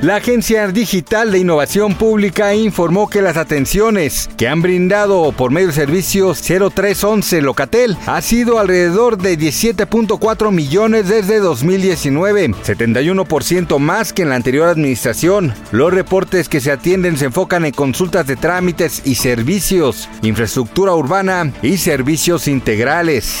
La Agencia Digital de Innovación Pública informó que las atenciones que han brindado por medio de servicios 0311 Locatel ha sido alrededor de 17.4 millones desde 2019, 71% más que en la anterior administración. Los reportes que se atienden se enfocan en consultas de trámites y servicios, infraestructura urbana y servicios integrales.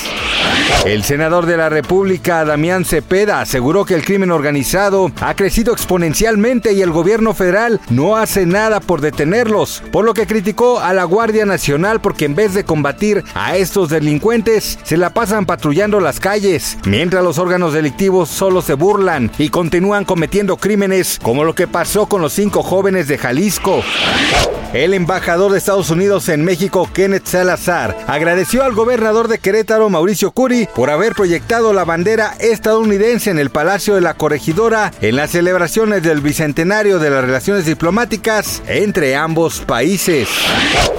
El senador de la República, Damián Cepeda, aseguró que el crimen organizado ha crecido exponencialmente y el gobierno federal no hace nada por detenerlos, por lo que criticó a la Guardia Nacional porque en vez de combatir a estos delincuentes, se la pasan patrullando las calles, mientras los órganos delictivos solo se burlan y continúan cometiendo crímenes como lo que pasó con los cinco jóvenes de Jalisco. El embajador de Estados Unidos en México, Kenneth Salazar, agradeció al gobernador de Querétaro, Mauricio Curi, por haber proyectado la bandera estadounidense en el Palacio de la Corregidora en las celebraciones del bicentenario de las relaciones diplomáticas entre ambos países.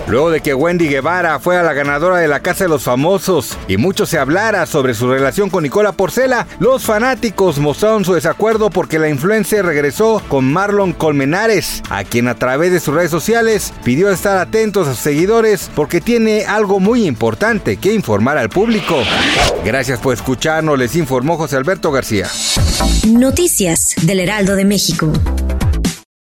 Luego de que Wendy Guevara fue la ganadora de la Casa de los Famosos y mucho se hablara sobre su relación con Nicola Porcela, los fanáticos mostraron su desacuerdo porque la influencer regresó con Marlon Colmenares, a quien a través de sus redes sociales pidió estar atentos a sus seguidores porque tiene algo muy importante que informar al público. Gracias por escucharnos, les informó José Alberto García. Noticias del Heraldo de México.